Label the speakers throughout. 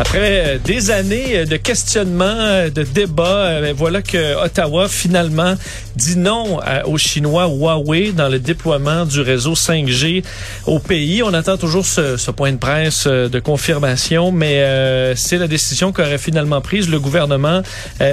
Speaker 1: Après euh, des années euh, de questionnement, euh, de débats, ben, voilà que Ottawa finalement dit non aux Chinois Huawei dans le déploiement du réseau 5G au pays. On attend toujours ce, point de presse de confirmation, mais c'est la décision qu'aurait finalement prise le gouvernement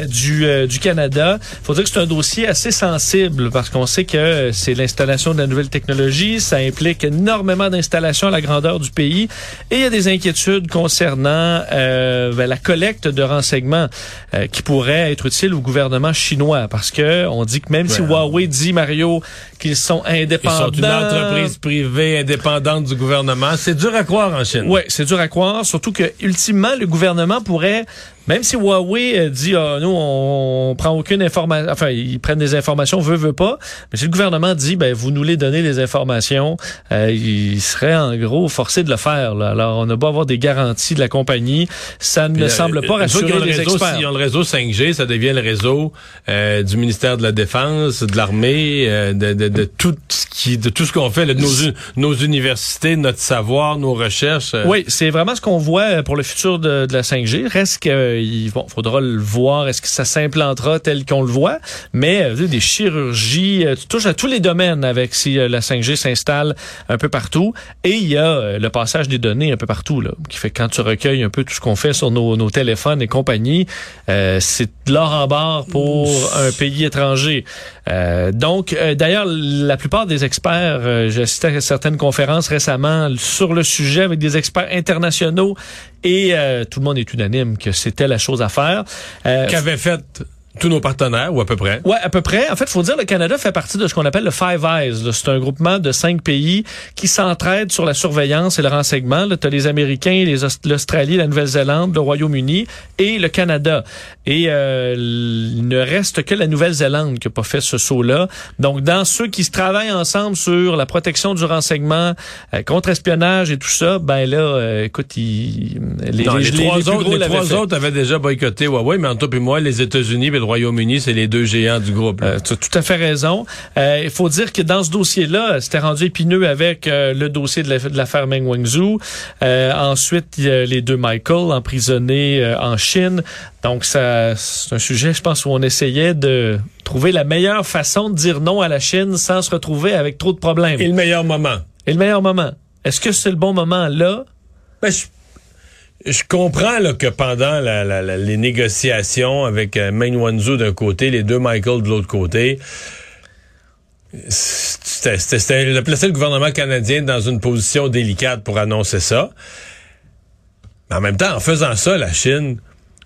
Speaker 1: du, du Canada. faut dire que c'est un dossier assez sensible parce qu'on sait que c'est l'installation de la nouvelle technologie, ça implique énormément d'installations à la grandeur du pays et il y a des inquiétudes concernant euh, ben, la collecte de renseignements euh, qui pourrait être utile au gouvernement chinois parce que on dit que même si Huawei dit Mario qu'ils sont indépendants,
Speaker 2: ils sont une entreprise privée indépendante du gouvernement, c'est dur à croire en Chine.
Speaker 1: Oui, c'est dur à croire, surtout que ultimement le gouvernement pourrait même si Huawei euh, dit ah, nous on, prend aucune information, enfin ils prennent des informations, veut veut pas, mais si le gouvernement dit ben vous nous les donnez les informations, euh, il serait en gros forcé de le faire. Là. Alors on a beau avoir des garanties de la compagnie, ça ne semble pas rassurer les experts.
Speaker 2: Si on le réseau 5G, ça devient le réseau euh, du ministère de la Défense, de l'armée, de, de, de, tout ce qui, de tout ce qu'on fait, de nos, nos universités, notre savoir, nos recherches.
Speaker 1: Oui, c'est vraiment ce qu'on voit pour le futur de, de la 5G. Reste que il faudra le voir. Est-ce que ça s'implantera tel qu'on le voit? Mais euh, des chirurgies, euh, tu touches à tous les domaines avec si euh, la 5G s'installe un peu partout. Et il y a le passage des données un peu partout, là, qui fait que quand tu recueilles un peu tout ce qu'on fait sur nos, nos, téléphones et compagnie, c'est de l'or en barre pour un pays étranger. donc, d'ailleurs, la plupart des experts, j'ai assisté à certaines conférences récemment sur le sujet avec des experts internationaux et tout le monde est unanime que c'était la chose à faire.
Speaker 2: Euh, Qu'avait fait tous nos partenaires, ou à peu près?
Speaker 1: Ouais, à peu près. En fait, faut dire le Canada fait partie de ce qu'on appelle le Five Eyes. C'est un groupement de cinq pays qui s'entraident sur la surveillance et le renseignement. Tu as les Américains, l'Australie, la Nouvelle-Zélande, le Royaume-Uni et le Canada. Et euh, il ne reste que la Nouvelle-Zélande qui n'a pas fait ce saut-là. Donc, dans ceux qui se travaillent ensemble sur la protection du renseignement, euh, contre-espionnage et tout ça, ben là, euh, écoute, les,
Speaker 2: les, trois, autres, les trois autres avaient déjà boycotté Huawei, mais en tout et moi, les États-Unis et Royaume-Uni, c'est les deux géants du groupe.
Speaker 1: Euh, tu as tout à fait raison. Euh, il faut dire que dans ce dossier-là, c'était rendu épineux avec euh, le dossier de l'affaire la, Meng Wanzhou. ensuite, il y a les deux Michael emprisonnés en Chine. Donc, ça, c'est un sujet, je pense, où on essayait de trouver la meilleure façon de dire non à la Chine sans se retrouver avec trop de problèmes.
Speaker 2: Et le meilleur moment.
Speaker 1: Et le meilleur moment. Est-ce que c'est le bon moment là?
Speaker 2: Ben, je je comprends là, que pendant les négociations avec euh, Main Wanzhou d'un côté, les deux Michael de l'autre côté, c'était placer le gouvernement canadien dans une position délicate pour annoncer ça. Mais en même temps, en faisant ça, la Chine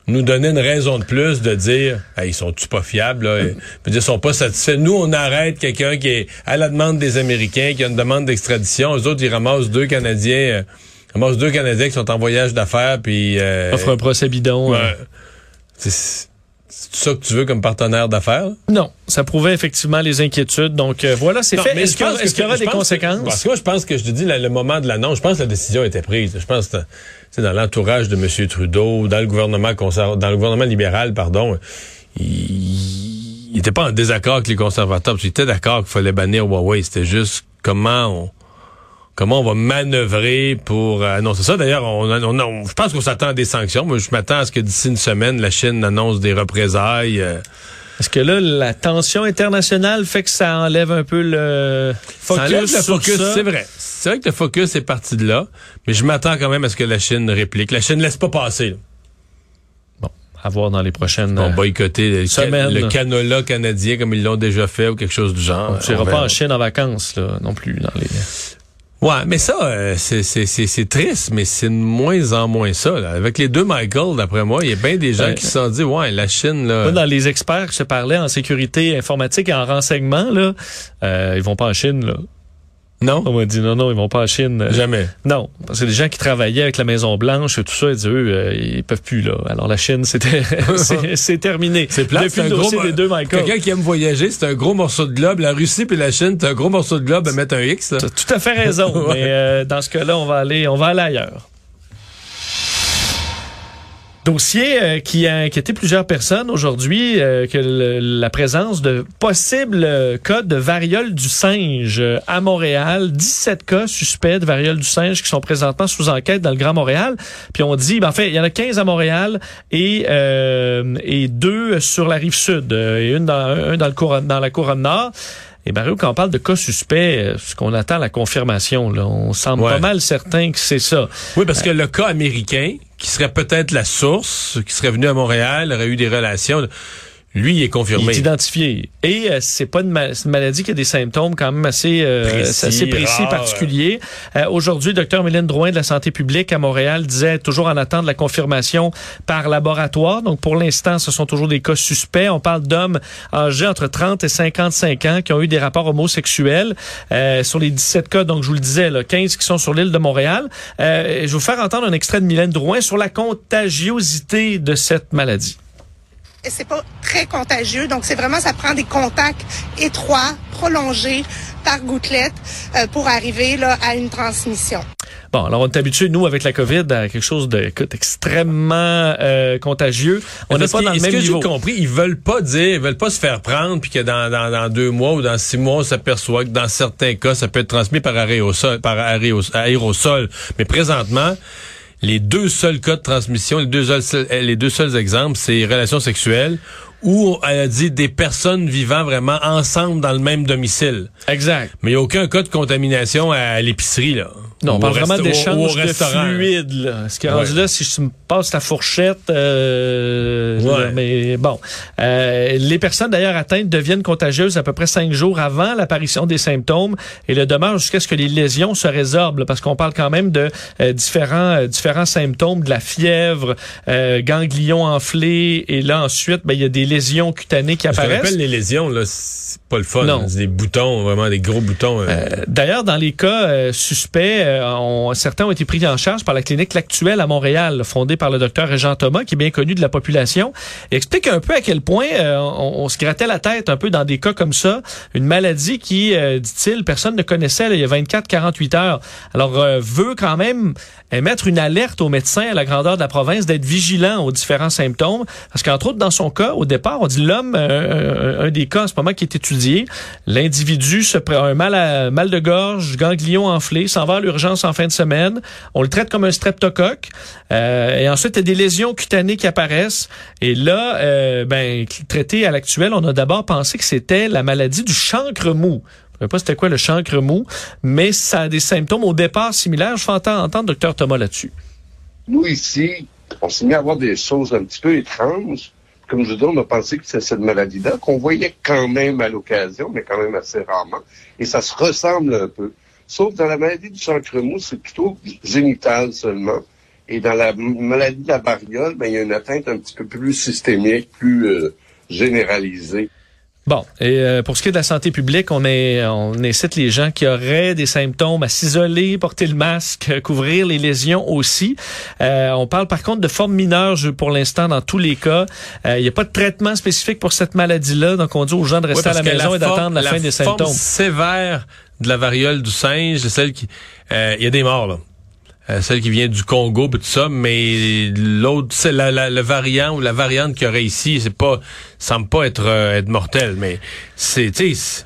Speaker 2: nous donnait une raison de plus de dire ils sont-tu pas fiables là? Ils, ils sont pas satisfaits. Nous, on arrête quelqu'un qui est à la demande des Américains, qui a une demande d'extradition. Eux autres, ils ramassent deux Canadiens. Euh, ramasse deux Canadiens qui sont en voyage d'affaires, puis...
Speaker 1: Euh, Offre un procès bidon.
Speaker 2: Ouais. C'est ça que tu veux comme partenaire d'affaires?
Speaker 1: Non, ça prouvait effectivement les inquiétudes. Donc euh, voilà, c'est fait. Est-ce qu'il y aura des conséquences?
Speaker 2: parce que moi, je pense que je te dis le moment de l'annonce, je pense que la décision a été prise. Je pense que c'est dans l'entourage de M. Trudeau, dans le gouvernement dans le gouvernement libéral, pardon, il n'était pas en désaccord avec les conservateurs. Il était d'accord qu'il fallait bannir Huawei. C'était juste comment on comment on va manœuvrer pour annoncer ça. D'ailleurs, on, on, je pense qu'on s'attend à des sanctions. Moi, je m'attends à ce que d'ici une semaine, la Chine annonce des représailles. Euh,
Speaker 1: Est-ce que là, la tension internationale fait que ça enlève un peu le focus
Speaker 2: Ça enlève le
Speaker 1: sur
Speaker 2: focus,
Speaker 1: ça?
Speaker 2: c'est vrai. C'est vrai que le focus est parti de là, mais je m'attends quand même à ce que la Chine réplique. La Chine ne laisse pas passer. là.
Speaker 1: À voir dans les prochaines...
Speaker 2: On
Speaker 1: euh,
Speaker 2: boycotter le, ca-
Speaker 1: Semaine.
Speaker 2: le canola canadien comme ils l'ont déjà fait ou quelque chose du genre. On
Speaker 1: pas
Speaker 2: verra.
Speaker 1: en Chine en vacances, là, non plus, dans les...
Speaker 2: Ouais, mais ça, euh, c'est- c'est c'est- c'est triste, mais c'est de moins en moins ça. là. Avec les deux Michael, d'après moi, il y a bien des gens
Speaker 1: Ouais.
Speaker 2: qui se sont dit, ouais, la Chine, là...
Speaker 1: Moi, dans les experts que je parlais en sécurité informatique et en renseignement, là, euh, ils vont pas en Chine, là.
Speaker 2: Non,
Speaker 1: On m'a dit non, non, ils vont pas en Chine.
Speaker 2: Jamais.
Speaker 1: Non, parce que les gens qui travaillaient avec la Maison Blanche et tout ça, ils disaient, eux, euh, ils peuvent plus, là. Alors la Chine, c'était, c'est- c'est terminé.
Speaker 2: C'est plat,
Speaker 1: Depuis le
Speaker 2: gros...
Speaker 1: dossier des deux Michael.
Speaker 2: Quelqu'un qui aime voyager, c'est un gros morceau de globe. La Russie puis la Chine, c'est un gros morceau de globe à mettre un X, là.
Speaker 1: T'as tout à fait raison,
Speaker 2: Ouais.
Speaker 1: mais euh, dans ce cas-là, on va aller, on va aller ailleurs. Dossier euh, qui a inquiété plusieurs personnes aujourd'hui, euh, que le- la présence de possibles euh, cas de variole du singe euh, à Montréal. 17 cas suspects de variole du singe qui sont présentement sous enquête dans le Grand Montréal. Puis on dit, ben, en fait, il y en a 15 à Montréal et, euh, et deux sur la rive sud, et une dans, un dans, le couronne, dans la couronne nord. Et Mario, quand on parle de cas suspects, euh, ce qu'on attend la confirmation, là, on semble
Speaker 2: Ouais.
Speaker 1: pas mal certain que c'est ça.
Speaker 2: Oui, parce que le cas américain, qui serait peut-être la source, qui serait venu à Montréal, aurait eu des relations, lui, il est
Speaker 1: Il
Speaker 2: confirmé.
Speaker 1: est identifié. Et euh, c'est pas une, ma- c'est une maladie qui a des symptômes quand même assez, euh,
Speaker 2: Précis,
Speaker 1: assez précis, particuliers. Euh, Aujourd'hui, Dr Mylène Drouin de la santé publique à Montréal disait toujours en attente de la confirmation par laboratoire. Donc pour l'instant, ce sont toujours des cas suspects. On parle d'hommes âgés entre 30 et 55 ans qui ont eu des rapports homosexuels. Euh, sur les 17 cas, donc je vous le disais, là, 15 qui sont sur l'île de Montréal. Euh, je vais vous faire entendre un extrait de Mylène Drouin sur la contagiosité de cette maladie.
Speaker 3: Et c'est pas très contagieux, donc c'est vraiment ça prend des contacts étroits, prolongés par gouttelette euh, pour arriver là à une transmission.
Speaker 1: Bon, alors on est habitué, nous, avec la COVID, à quelque chose de écoute, extrêmement euh, contagieux. On n'est pas
Speaker 2: que-
Speaker 1: dans le même
Speaker 2: que j'ai
Speaker 1: niveau.
Speaker 2: compris, ils veulent pas dire, ils veulent pas se faire prendre, puis que dans, dans, dans deux mois ou dans six mois, on s'aperçoit que dans certains cas, ça peut être transmis par aérosol, par aéros- aérosol. Mais présentement, les deux seuls cas de transmission, les deux seuls, les deux seuls exemples, c'est relations sexuelles où elle a dit des personnes vivant vraiment ensemble dans le même domicile.
Speaker 1: Exact.
Speaker 2: Mais il n'y a aucun cas de contamination à l'épicerie, là.
Speaker 1: Non, on parle vraiment
Speaker 2: resta-
Speaker 1: d'échange
Speaker 2: ou au
Speaker 1: de fluide. Là. Ce qui est rendu
Speaker 2: Ouais.
Speaker 1: là, si je me passe la fourchette, euh,
Speaker 2: Ouais.
Speaker 1: là, mais bon. Euh, les personnes d'ailleurs atteintes deviennent contagieuses à peu près cinq jours avant l'apparition des symptômes et le demeure jusqu'à ce que les lésions se résorbent, là, parce qu'on parle quand même de euh, différents euh, différents symptômes, de la fièvre, euh, ganglions enflés, et là ensuite, ben, il y a des lésions cutanées qui apparaissent.
Speaker 2: appelle les lésions, là, c'est pas le fun.
Speaker 1: Non.
Speaker 2: des boutons, vraiment des gros boutons. euh.
Speaker 1: D'ailleurs, dans les cas suspects, euh, certains ont été pris en charge par la clinique L'Actuelle à Montréal, fondée par le docteur Régent Thomas, qui est bien connu de la population. Il explique un peu à quel point euh, on, on se grattait la tête un peu dans des cas comme ça. Une maladie qui, euh, dit-il, personne ne connaissait là, il y a 24-48 heures. Alors, euh, veut quand même émettre une alerte aux médecins à la grandeur de la province d'être vigilants aux différents symptômes. Parce qu'entre autres, dans son cas, au départ, on dit l'homme, euh, un, un des cas en ce moment qui est étudié, l'individu se prend un mal, à, mal de gorge, ganglion enflé, s'en va à l'urgence en fin de semaine. On le traite comme un streptocoque. Euh, et ensuite, il y a des lésions cutanées qui apparaissent. Et là, euh, ben, traité à l'actuel, on a d'abord pensé que c'était la maladie du chancre mou. Je ne sais pas c'était quoi le chancre mou, mais ça a des symptômes au départ similaires. Je fais entendre, entendre Dr Thomas là-dessus.
Speaker 4: Nous, ici, on s'est mis à voir des choses un petit peu étranges. Comme je dis, on a pensé que c'était cette maladie-là, qu'on voyait quand même à l'occasion, mais quand même assez rarement. Et ça se ressemble un peu. Sauf dans la maladie du chancre mou, c'est plutôt génital seulement. Et dans la maladie de la variole, ben, il y a une atteinte un petit peu plus systémique, plus euh, généralisée.
Speaker 1: Bon, et euh, pour ce qui est de la santé publique, on, est, on incite les gens qui auraient des symptômes à s'isoler, porter le masque, euh, couvrir les lésions aussi. Euh, on parle par contre de forme mineure je- pour l'instant dans tous les cas. Euh, Il n'y a pas de traitement spécifique pour cette maladie-là, donc on dit aux gens de rester à la maison et d'attendre la, fin des
Speaker 2: forme
Speaker 1: symptômes.
Speaker 2: sévère de la variole du singe, celle qui... euh, Il y a des morts, là. Euh, celle qui vient du Congo, pis tout ça, mais l'autre, c'est la, la- le variant ou la variante qu'il y aurait ici, c'est pas, semble pas être, euh, être mortel, mais c'est, tu sais,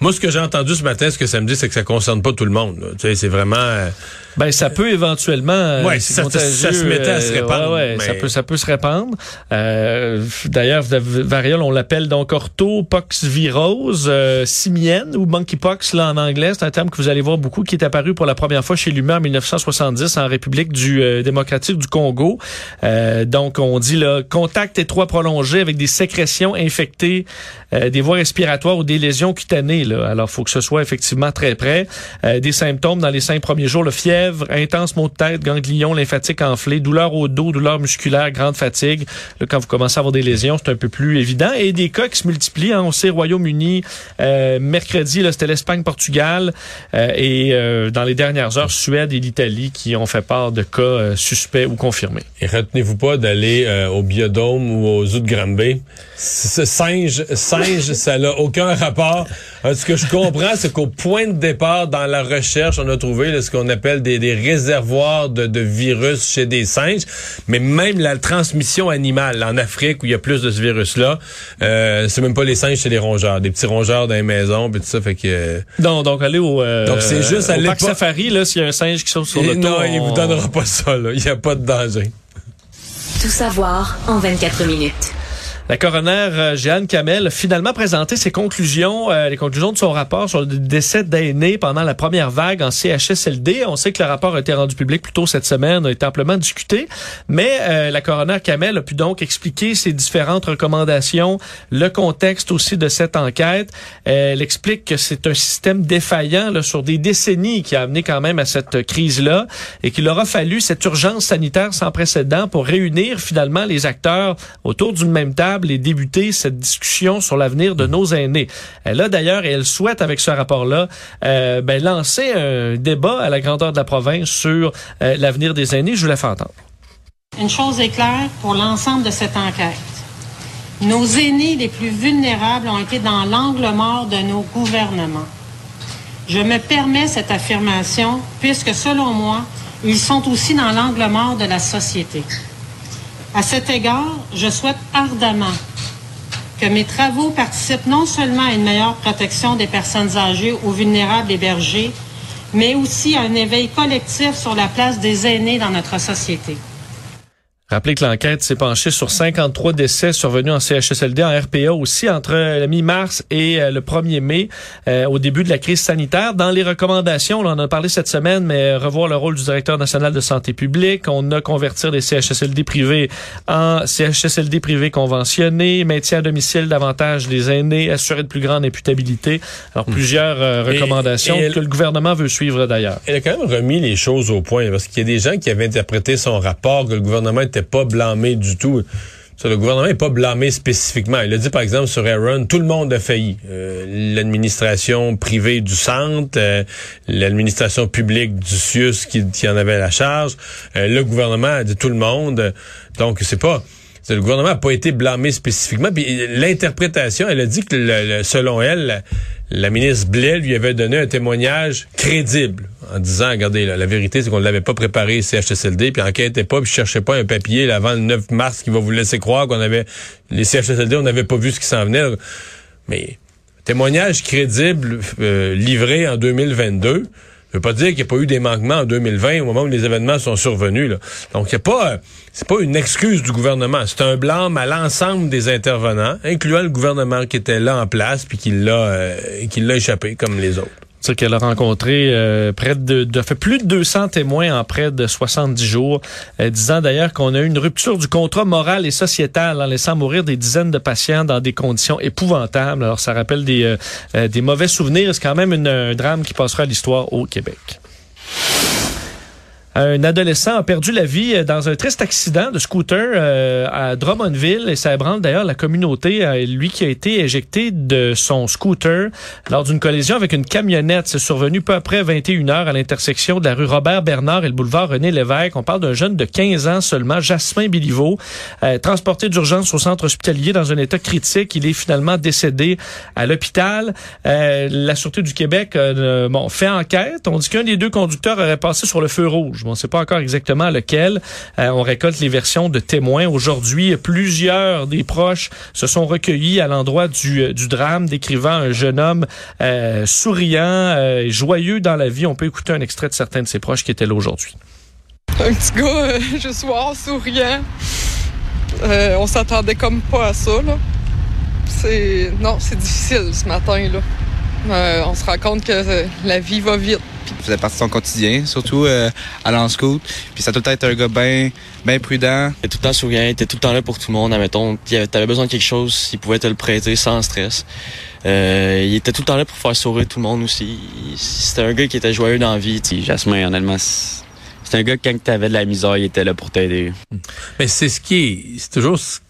Speaker 2: Moi, ce que j'ai entendu ce matin, ce que ça me dit, c'est que ça concerne pas tout le monde. là. Tu sais, c'est vraiment... euh,
Speaker 1: Ben ça peut éventuellement euh,
Speaker 2: Ouais,
Speaker 1: c'est
Speaker 2: ça- se mettait à se
Speaker 1: euh,
Speaker 2: répandre,
Speaker 1: ouais, ouais,
Speaker 2: mais-
Speaker 1: ça peut ça peut se répandre. Euh, D'ailleurs variole on l'appelle donc orthopoxvirose euh, simienne ou monkeypox là en anglais, c'est un terme que vous allez voir beaucoup qui est apparu pour la première fois chez l'humain en 1970 en République du euh, démocratique du Congo. Euh, donc on dit là contact étroit prolongé avec des sécrétions infectées euh, des voies respiratoires ou des lésions cutanées là. Alors faut que ce soit effectivement très près. Euh, des symptômes dans les cinq premiers jours, le fièvre, intense maux de tête, ganglions lymphatique enflé, douleur au dos, douleur musculaire, grande fatigue. Là, quand vous commencez à avoir des lésions, c'est un peu plus évident. Et des cas qui se multiplient. hein. On sait Royaume-Uni, euh, mercredi, c'était l'Espagne, Portugal. euh, et euh, dans les dernières heures, Suède et l'Italie qui ont fait part de cas euh, suspects ou confirmés.
Speaker 2: Et retenez-vous pas d'aller euh, au biodôme ou au zoo de Granby. Ce singe, singe, ça n'a aucun rapport. Ce que je comprends, c'est qu'au point de départ, dans la recherche, on a trouvé là, ce qu'on appelle des, des réservoirs de, de virus chez des singes. Mais même la transmission animale en Afrique, où il y a plus de ce virus-là, euh, c'est même pas les singes, c'est les rongeurs. Des petits rongeurs dans les maisons, puis tout ça. Fait que... euh,
Speaker 1: Non, donc allez au, euh,
Speaker 2: Donc, c'est juste à l'époque-
Speaker 1: safari, là, s'il y a un singe qui saute sur le toit.
Speaker 2: non, il
Speaker 1: on-
Speaker 2: vous donnera pas ça, là. Il n'y a pas de danger.
Speaker 5: Tout savoir en 24 minutes.
Speaker 1: La coroner euh, Jeanne Kamel a finalement présenté ses conclusions, euh, les conclusions de son rapport sur le décès d'aînés pendant la première vague en CHSLD. On sait que le rapport a été rendu public plus tôt cette semaine, a été amplement discuté, mais euh, la coroner Kamel a pu donc expliquer ses différentes recommandations, le contexte aussi de cette enquête. Elle explique que c'est un système défaillant là, sur des décennies qui a amené quand même à cette crise-là et qu'il aura fallu cette urgence sanitaire sans précédent pour réunir finalement les acteurs autour d'une même table et débuter cette discussion sur l'avenir de nos aînés. Elle a d'ailleurs, et elle souhaite avec ce rapport-là, euh, ben, lancer un débat à la grandeur de la province sur euh, l'avenir des aînés. Je vous la fais entendre.
Speaker 6: Une chose est claire pour l'ensemble de cette enquête. Nos aînés les plus vulnérables ont été dans l'angle mort de nos gouvernements. Je me permets cette affirmation puisque, selon moi, ils sont aussi dans l'angle mort de la société. À cet égard, je souhaite ardemment que mes travaux participent non seulement à une meilleure protection des personnes âgées ou vulnérables hébergées, mais aussi à un éveil collectif sur la place des aînés dans notre société.
Speaker 1: Rappelez que l'enquête s'est penchée sur 53 décès survenus en CHSLD, en RPA aussi, entre la mi-mars et euh, le 1er mai, euh, au début de la crise sanitaire. Dans les recommandations, on en a parlé cette semaine, mais revoir le rôle du directeur national de santé publique, on a convertir des CHSLD privés en CHSLD privés conventionnés, maintien à domicile davantage des aînés, assurer de plus grande imputabilité. Alors, plusieurs euh,
Speaker 2: Et-
Speaker 1: recommandations que le gouvernement veut suivre d'ailleurs.
Speaker 2: Elle a quand même remis les choses au point, parce qu'il y a des gens qui avaient interprété son rapport que le gouvernement n'était pas blâmé du tout. Le gouvernement n'est pas blâmé spécifiquement. Il a dit, par exemple, sur Aaron, tout le monde a failli. Euh, l'administration privée du centre, euh, l'administration publique du CIUS qui, qui en avait la charge, euh, le gouvernement a dit tout le monde. Donc, c'est pas... Le gouvernement n'a pas été blâmé spécifiquement. Puis l'interprétation, elle a dit que le- le- selon elle, la, la ministre Blais lui avait donné un témoignage crédible en disant, regardez, là, la vérité, c'est qu'on ne l'avait pas préparé CHSLD, puis enquêtez pas, puis cherchez pas un papier là, avant le 9 mars qui va vous laisser croire qu'on avait les CHSLD, on n'avait pas vu ce qui s'en venait. Mais témoignage crédible euh, livré en 2022 ne veut pas dire qu'il n'y a pas eu des manquements en 2020 au moment où les événements sont survenus. Donc, y a pas, euh, c'est pas une excuse du gouvernement. C'est un blâme à l'ensemble des intervenants, incluant le gouvernement qui était là en place puis qui l'a, euh, qui l'a échappé comme les autres.
Speaker 1: C'est qu'elle a rencontré euh, près de, de fait plus de 200 témoins en près de 70 jours, euh, disant d'ailleurs qu'on a eu une rupture du contrat moral et sociétal en laissant mourir des dizaines de patients dans des conditions épouvantables. Alors ça rappelle des, euh, euh, des mauvais souvenirs. C'est quand même un drame qui passera à l'histoire au Québec. Un adolescent a perdu la vie dans un triste accident de scooter euh, à Drummondville et ça ébranle d'ailleurs la communauté. Euh, lui qui a été éjecté de son scooter lors d'une collision avec une camionnette. C'est survenu peu après 21 heures à l'intersection de la rue Robert Bernard et le boulevard René Lévesque. On parle d'un jeune de 15 ans seulement, Jasmin Biliveau, euh, transporté d'urgence au centre hospitalier dans un état critique. Il est finalement décédé à l'hôpital. Euh, la Sûreté du Québec euh, bon, fait enquête. On dit qu'un des deux conducteurs aurait passé sur le feu rouge. On ne sait pas encore exactement lequel. Euh, on récolte les versions de témoins. Aujourd'hui, plusieurs des proches se sont recueillis à l'endroit du, euh, drame, décrivant un jeune homme euh, souriant, joyeux dans la vie. On peut écouter un extrait de certains de ses proches qui étaient là aujourd'hui.
Speaker 7: Un petit gars juste soir, souriant. On s'attendait comme pas à ça. Non, c'est difficile ce matin, là. Euh, on se rend compte que euh, la vie va vite.
Speaker 8: Il faisait partie de son quotidien, surtout euh, à l'en-scout. Puis ça a tout le temps été un gars bien ben prudent.
Speaker 9: Il était tout le temps souriant, il était tout le temps là pour tout le monde. Admettons, t'avais besoin de quelque chose, il pouvait te le prêter sans stress. Euh, il était tout le temps là pour faire sourire tout le monde aussi. C'était un gars qui était joyeux dans la vie. t'sais.
Speaker 10: Jasmin, honnêtement, c'est un gars quand t'avais de la misère, il était là pour t'aider.
Speaker 2: Mais c'est ce qui est, c'est toujours ce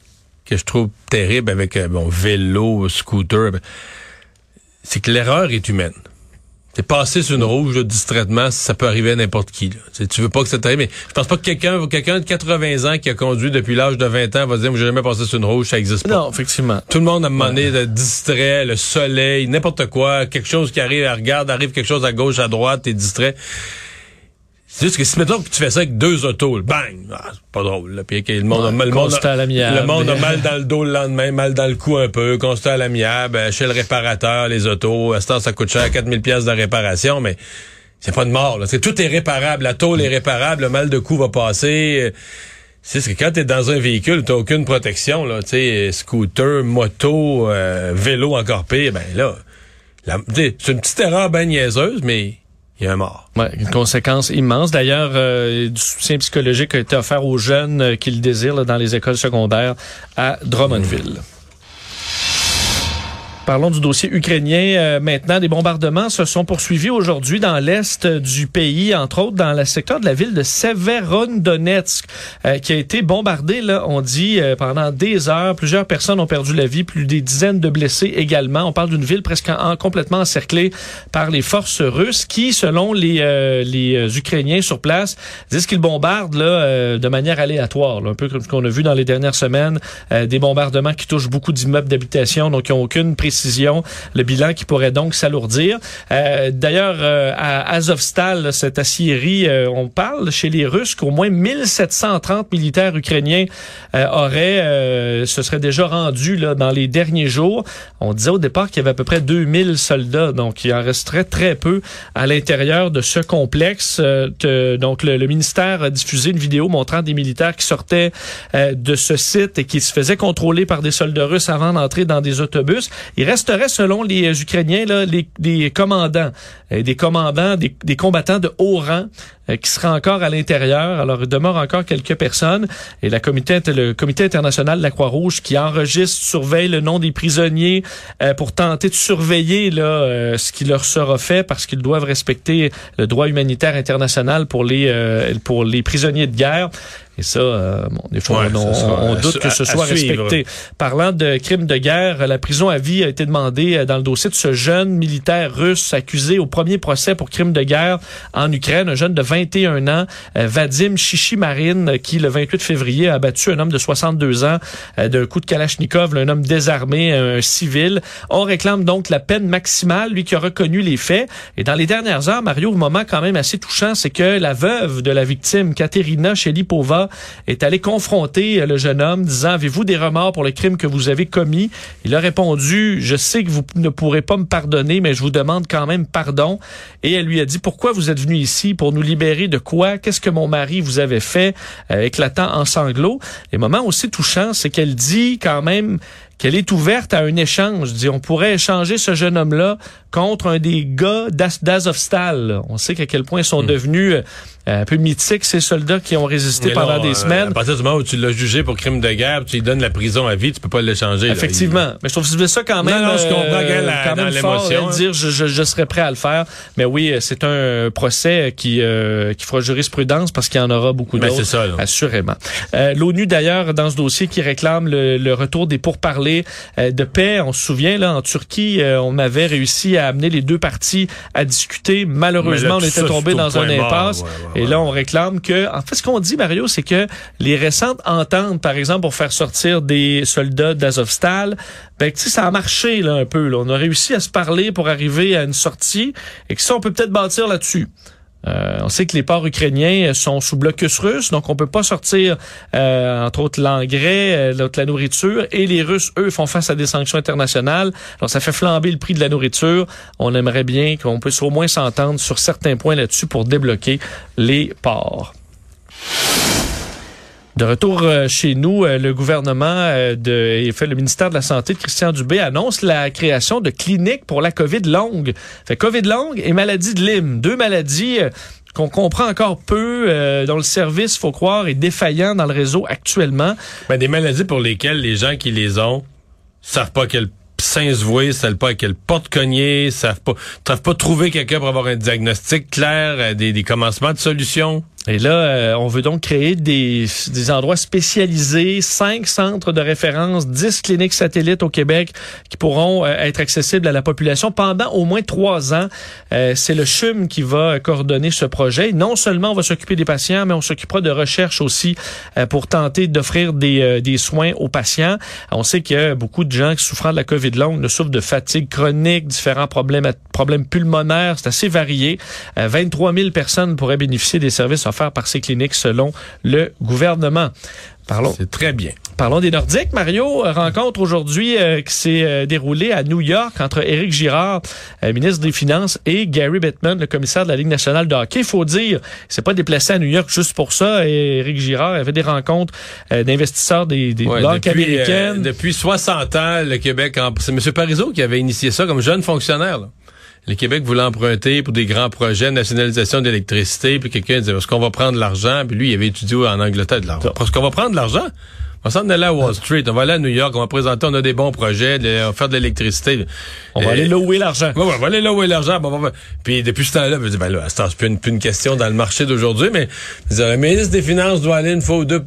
Speaker 2: que je trouve terrible avec euh, bon vélo, scooter, c'est que l'erreur est humaine. T'es passé sur une rouge là, distraitement, ça peut arriver à n'importe qui. Là. Tu, veux pas que ça t'arrive, mais je pense pas que quelqu'un quelqu'un de 80 ans qui a conduit depuis l'âge de 20 ans va dire, j'ai jamais passé sur une rouge, ça existe pas.
Speaker 1: Non, effectivement.
Speaker 2: Tout le monde a donné de distrait, le soleil, n'importe quoi, quelque chose qui arrive, regarde, arrive quelque chose à gauche, à droite, t'es distrait. C'est juste que si mettons que tu fais ça avec deux autos, bang, ah, c'est pas drôle. Là. Puis le monde, a, le, monde a, le monde a mal dans le dos le lendemain, mal dans le cou un peu, constat à l'amiable, euh, chez le réparateur, les autos, à ce temps, ça coûte cher, 4000 pièces de réparation, mais c'est pas de mort. Là. C'est, tout est réparable, la tôle est réparable, le mal de cou va passer. C'est ce que quand t'es dans un véhicule, t'as aucune protection, là, tu sais, scooter, moto, euh, vélo encore pire, ben là, c'est une petite erreur ben niaiseuse, mais il y a un mort.
Speaker 1: Ouais, une conséquence immense. D'ailleurs, euh, du soutien psychologique a été offert aux jeunes euh, qui le désirent dans les écoles secondaires à Drummondville. Parlons du dossier ukrainien euh, maintenant. Des bombardements se sont poursuivis aujourd'hui dans l'est du pays, entre autres dans le secteur de la ville de Severodonetsk, euh, qui a été bombardé, là, on dit, euh, pendant des heures. Plusieurs personnes ont perdu la vie, plus des dizaines de blessés également. On parle d'une ville presque en, complètement encerclée par les forces russes qui, selon les, euh, les Ukrainiens sur place, disent qu'ils bombardent là, de manière aléatoire, là, un peu comme ce qu'on a vu dans les dernières semaines, des bombardements qui touchent beaucoup d'immeubles d'habitation, donc qui n'ont aucune précision le bilan qui pourrait donc s'alourdir. Euh, D'ailleurs, euh, à Azovstal, cette aciérie, euh, on parle chez les Russes qu'au moins 1730 militaires ukrainiens euh, auraient, se seraient déjà rendus là, dans les derniers jours. On disait au départ qu'il y avait à peu près 2000 soldats, donc il en resterait très peu à l'intérieur de ce complexe. donc le, ministère a diffusé une vidéo montrant des militaires qui sortaient de ce site et qui se faisaient contrôler par des soldats russes avant d'entrer dans des autobus. Resterait, selon les Ukrainiens, là, les, les commandants, euh, des commandants, des, des, combattants de haut rang euh, qui seraient encore à l'intérieur. Alors, il demeure encore quelques personnes. Et la comité, le comité international de la Croix-Rouge qui enregistre, surveille le nom des prisonniers euh, pour tenter de surveiller là, euh, ce qui leur sera fait parce qu'ils doivent respecter le droit humanitaire international pour les, euh, pour les prisonniers de guerre. Et ça, euh, bon, des fois,
Speaker 2: Ouais,
Speaker 1: on, doute que ce soit respecté. Parlant de crimes de guerre, la prison à vie a été demandée euh, dans le dossier de ce jeune militaire russe accusé au premier procès pour crimes de guerre en Ukraine, un jeune de 21 ans, euh, Vadim Chichimarin, euh, qui le 28 février a abattu un homme de 62 ans d'un coup de Kalachnikov, un homme désarmé, un civil. On réclame donc la peine maximale, lui qui a reconnu les faits. Et dans les dernières heures, Mario, le moment quand même assez touchant, c'est que la veuve de la victime, Katerina Shelipova, est allée confronter le jeune homme, disant Avez-vous des remords pour le crime que vous avez commis? Il a répondu Je sais que vous ne pourrez pas me pardonner, mais je vous demande quand même pardon. Et elle lui a dit Pourquoi vous êtes venu ici Pour nous libérer de quoi? Qu'est-ce que mon mari vous avait fait Euh, Éclatant en sanglots? Les moments aussi touchants, c'est qu'elle dit quand même qu'elle est ouverte à un échange. Dit, on pourrait échanger ce jeune homme-là contre un des gars d'Az- d'Azovstal. On sait qu'à quel point ils sont devenus euh, un peu mythiques, ces soldats qui ont résisté pendant des
Speaker 2: euh,
Speaker 1: semaines.
Speaker 2: À partir du moment où tu l'as jugé pour crime de guerre, tu lui donnes la prison à vie, tu peux pas l'échanger. là.
Speaker 1: Effectivement. Mais je trouve ça quand même,
Speaker 2: Non, non, je comprends
Speaker 1: euh, quand
Speaker 2: dans
Speaker 1: même fort
Speaker 2: l'émotion,
Speaker 1: de
Speaker 2: hein.
Speaker 1: dire je, je, je serais prêt à le faire. Mais oui, euh, c'est un procès qui, euh, qui fera jurisprudence parce qu'il y en aura beaucoup
Speaker 2: Ben,
Speaker 1: d'autres.
Speaker 2: c'est ça, là.
Speaker 1: Assurément. Euh, L'ONU, d'ailleurs, dans ce dossier qui réclame le, le retour des pourparlers euh, de paix, on se souvient, là, en Turquie, euh, on avait réussi à amener les deux parties à discuter. Malheureusement,
Speaker 2: là,
Speaker 1: on était tombé dans un impasse.
Speaker 2: ouais, ouais,
Speaker 1: Et là, on réclame que, en fait, ce qu'on dit, Mario, c'est que les récentes ententes, par exemple, pour faire sortir des soldats d'Azovstal, ben, tu sais, ça a marché, là, un peu, là. On a réussi à se parler pour arriver à une sortie, et que ça, on peut peut-être bâtir là-dessus. Euh, on sait que les ports ukrainiens sont sous blocus russe, donc on peut pas sortir, euh, entre autres, l'engrais, euh, la nourriture. Et les Russes, eux, font face à des sanctions internationales. Alors, ça fait flamber le prix de la nourriture. On aimerait bien qu'on puisse au moins s'entendre sur certains points là-dessus pour débloquer les ports. De retour euh, chez nous, euh, le gouvernement euh, de, et fait le ministère de la Santé de Christian Dubé annonce la création de cliniques pour la COVID longue. Fait COVID longue et maladie de Lyme, deux maladies qu'on comprend encore peu, euh, dont le service, faut croire, est défaillant dans le réseau actuellement.
Speaker 2: Ben, des maladies pour lesquelles les gens qui les ont savent pas quel sein se vouer, savent pas à quelle porte cogner, savent pas, savent pas trouver quelqu'un pour avoir un diagnostic clair, des, des commencements de solutions.
Speaker 1: Et là, euh, on veut donc créer des, des endroits spécialisés, cinq centres de référence, dix cliniques satellites au Québec qui pourront euh, être accessibles à la population pendant au moins trois ans. Euh, C'est le CHUM qui va coordonner ce projet. Non seulement on va s'occuper des patients, mais on s'occupera de recherche aussi euh, pour tenter d'offrir des, euh, des soins aux patients. On sait a beaucoup de gens qui souffrant de la COVID longue ne souffrent de fatigue chronique, différents problèmes, problèmes pulmonaires. C'est assez varié. Euh, 23 000 personnes pourraient bénéficier des services par ces cliniques selon le gouvernement. Parlons.
Speaker 2: C'est très bien.
Speaker 1: Parlons des Nordiques. Mario, euh, rencontre aujourd'hui euh, qui s'est euh, déroulée à New York entre Éric Girard, euh, ministre des Finances, et Gary Bettman, le commissaire de la Ligue nationale de hockey. Il faut dire, c'est pas déplacé à New York juste pour ça. Et Éric Girard avait des rencontres d'investisseurs des, des
Speaker 2: Ouais,
Speaker 1: banques
Speaker 2: depuis,
Speaker 1: américaines.
Speaker 2: depuis 60 ans, le Québec, en- c'est M. Parizeau qui avait initié ça comme jeune fonctionnaire. là. Le Québec voulait emprunter pour des grands projets, nationalisation d'électricité, puis quelqu'un disait, est-ce qu'on va prendre l'argent? Puis lui, il avait étudié en Angleterre de l'argent. Est-ce qu'on va prendre l'argent? On s'en aller à Wall Street, on va aller à New York, on va présenter, on a des bons projets, on va faire de l'électricité.
Speaker 1: On va
Speaker 2: Euh,
Speaker 1: aller là où est l'argent.
Speaker 2: Ouais, ouais, on va aller là où est l'argent. Bon, bon, bon. Puis depuis ce temps-là, je dis, ben là, c'est plus une, plus une question dans le marché d'aujourd'hui, mais le ministre des Finances doit aller une fois ou deux,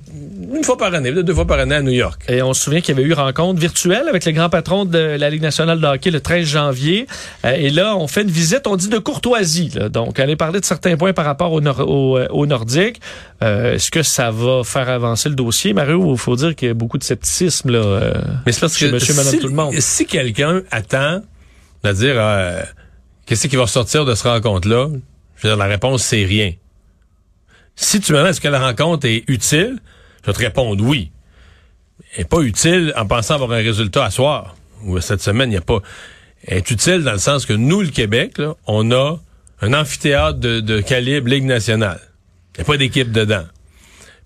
Speaker 2: une fois par année, deux fois par année à New York.
Speaker 1: Et on se souvient qu'il y avait eu rencontre virtuelle avec le grand patron de la Ligue nationale de hockey le 13 janvier. Euh, et là, on fait une visite, on dit de courtoisie. là. Donc, aller parler de certains points par rapport au, Nor- au, euh, au Nordique. Euh, Est-ce que ça va faire avancer le dossier, Mario? Il faut dire qu'il y a beaucoup de scepticisme là, euh,
Speaker 2: Mais c'est parce
Speaker 1: chez
Speaker 2: que
Speaker 1: monsieur, madame,
Speaker 2: si,
Speaker 1: tout le monde.
Speaker 2: si quelqu'un attend de dire euh, qu'est-ce qui va ressortir de cette rencontre-là, je veux dire, la réponse, c'est rien. Si tu me demandes est-ce que la rencontre est utile, je vais te répondre oui. Elle n'est pas utile en pensant avoir un résultat à soir. Ou cette semaine, il n'y a pas. Elle est utile dans le sens que nous, le Québec, là, on a un amphithéâtre de, de calibre Ligue nationale. Il n'y a pas d'équipe dedans.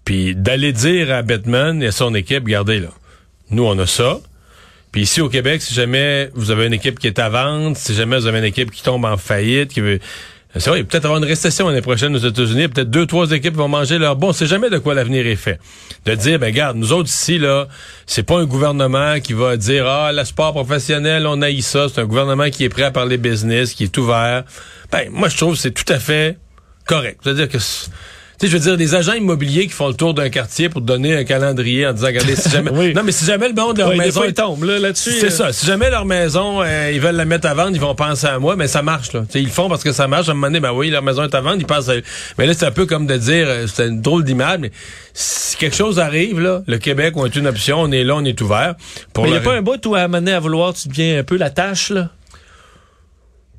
Speaker 2: Puis d'aller dire à Batman et à son équipe, regardez là, nous on a ça. Puis ici au Québec, si jamais vous avez une équipe qui est à vendre, si jamais vous avez une équipe qui tombe en faillite, qui veut c'est vrai, peut-être avoir une récession l'année prochaine aux États-Unis. Peut-être deux, trois équipes vont manger leur bon. C'est jamais de quoi l'avenir est fait. De dire, ben garde, nous autres ici là, c'est pas un gouvernement qui va dire ah le sport professionnel, on haït ça. C'est un gouvernement qui est prêt à parler business, qui est ouvert. Ben moi je trouve que c'est tout à fait correct. C'est-à-dire que tu sais, je veux dire, des agents immobiliers qui font le tour d'un quartier pour te donner un calendrier en disant, regardez, si jamais,
Speaker 1: Oui.
Speaker 2: non, mais si jamais le bon de leur maison
Speaker 1: ils tombent là, là-dessus.
Speaker 2: c'est
Speaker 1: euh,
Speaker 2: ça. Si jamais leur maison, euh, ils veulent la mettre à vendre, ils vont penser à moi, mais ça marche, là. Ils le font parce que ça marche. À un moment donné, ben oui, leur maison est à vendre, ils pensent à... Mais là, c'est un peu comme de dire, euh, c'est une drôle d'image, mais si quelque chose arrive, là, le Québec, on est une option, on est là, on est ouvert. Pour
Speaker 1: Mais il n'y a pas un bout où à amener à vouloir, tu deviens un peu la tâche, là?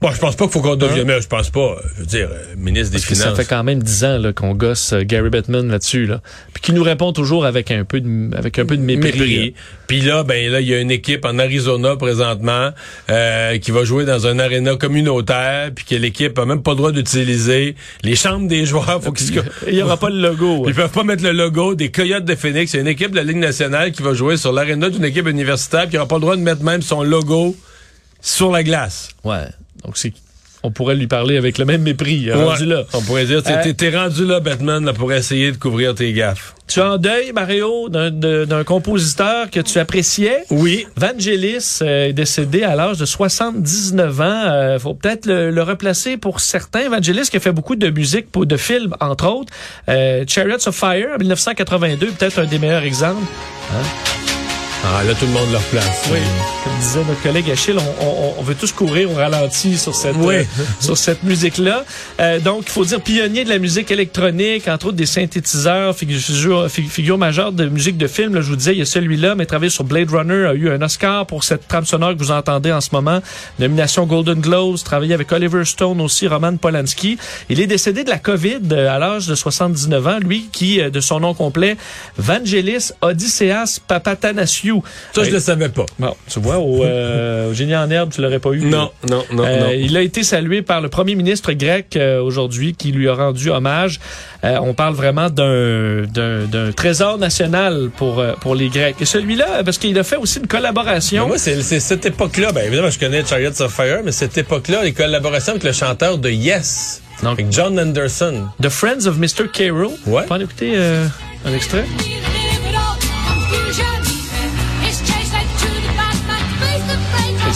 Speaker 2: Bon, je pense pas qu'il faut qu'on devienne, mais je pense pas, je veux dire, euh, ministre des
Speaker 1: Parce que ça
Speaker 2: Finances.
Speaker 1: fait quand même dix ans là, qu'on gosse euh, Gary Bettman là-dessus, là. Puis qui nous répond toujours avec un peu de, avec un peu de mépris.
Speaker 2: mépris. Puis là, ben là, il y a une équipe en Arizona présentement euh, qui va jouer dans un aréna communautaire, puis que l'équipe a même pas le droit d'utiliser les chambres des joueurs. Faut qu'ils
Speaker 1: Il n'y aura pas le logo.
Speaker 2: Ils peuvent pas mettre le logo des Coyotes de Phoenix. Il y a une équipe de la Ligue nationale qui va jouer sur l'aréna d'une équipe universitaire, qui n'aura pas le droit de mettre même son logo sur la glace.
Speaker 1: Ouais. Donc c'est on pourrait lui parler avec le même mépris,
Speaker 2: Ouais.
Speaker 1: rendu là.
Speaker 2: On pourrait dire, t'es-
Speaker 1: Euh,
Speaker 2: rendu là, Batman, là, pour essayer de couvrir tes gaffes.
Speaker 1: Tu es en deuil, Mario, d'un compositeur que tu appréciais.
Speaker 2: Oui.
Speaker 1: Vangelis euh, est décédé à l'âge de 79 ans. Euh, faut peut-être le, le replacer pour certains. Vangelis qui a fait beaucoup de musique, pour, de films, entre autres. Euh, Chariots of Fire, en 1982, peut-être un des meilleurs exemples. Hein?
Speaker 2: Ah, là, tout le monde leur place.
Speaker 1: Oui, comme disait notre collègue Achille, on, on- on veut tous courir au ralenti sur cette,
Speaker 2: Oui.
Speaker 1: euh, sur cette musique-là. Euh, donc, il faut dire pionnier de la musique électronique, entre autres des synthétiseurs, figure, fi- figure majeure de musique de film. Là, je vous disais, il y a celui-là, mais travaillé sur Blade Runner, a eu un Oscar pour cette trame sonore que vous entendez en ce moment. Nomination Golden Globes, travaillé avec Oliver Stone aussi, Roman Polanski. Il est décédé de la COVID euh, à l'âge de 79 ans, lui qui, euh, de son nom complet, Vangelis Odysseas Papatanasiou.
Speaker 2: Ça, je
Speaker 1: Euh,
Speaker 2: le savais pas.
Speaker 1: Bon, tu vois, au, euh, au Génie en herbe, tu l'aurais pas eu.
Speaker 2: Non, non, non,
Speaker 1: Euh,
Speaker 2: non.
Speaker 1: Il a été salué par le premier ministre grec euh, aujourd'hui qui lui a rendu hommage. On parle vraiment d'un trésor national pour pour les Grecs. Et celui-là, parce qu'il a fait aussi une collaboration.
Speaker 2: Mais moi, c'est cette époque-là. Ben, évidemment, je connais Chariots of Fire, mais cette époque-là, les collaborations avec le chanteur de Yes. avec John Anderson.
Speaker 1: The Friends of Mr. Carroll.
Speaker 2: Ouais.
Speaker 1: On peut en écouter un extrait?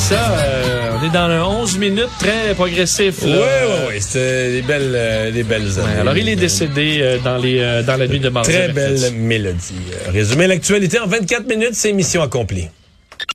Speaker 1: Ça, euh, on est dans un 11 minutes très progressif.
Speaker 2: Ouais,
Speaker 1: là.
Speaker 2: ouais, ouais. C'était des belles, euh, des belles années.
Speaker 1: Ouais, alors, il est décédé euh, dans, les, dans la nuit de mardi.
Speaker 2: Très
Speaker 1: mercredi.
Speaker 2: belle mélodie. Résumer l'actualité en 24 minutes, c'est mission accomplie.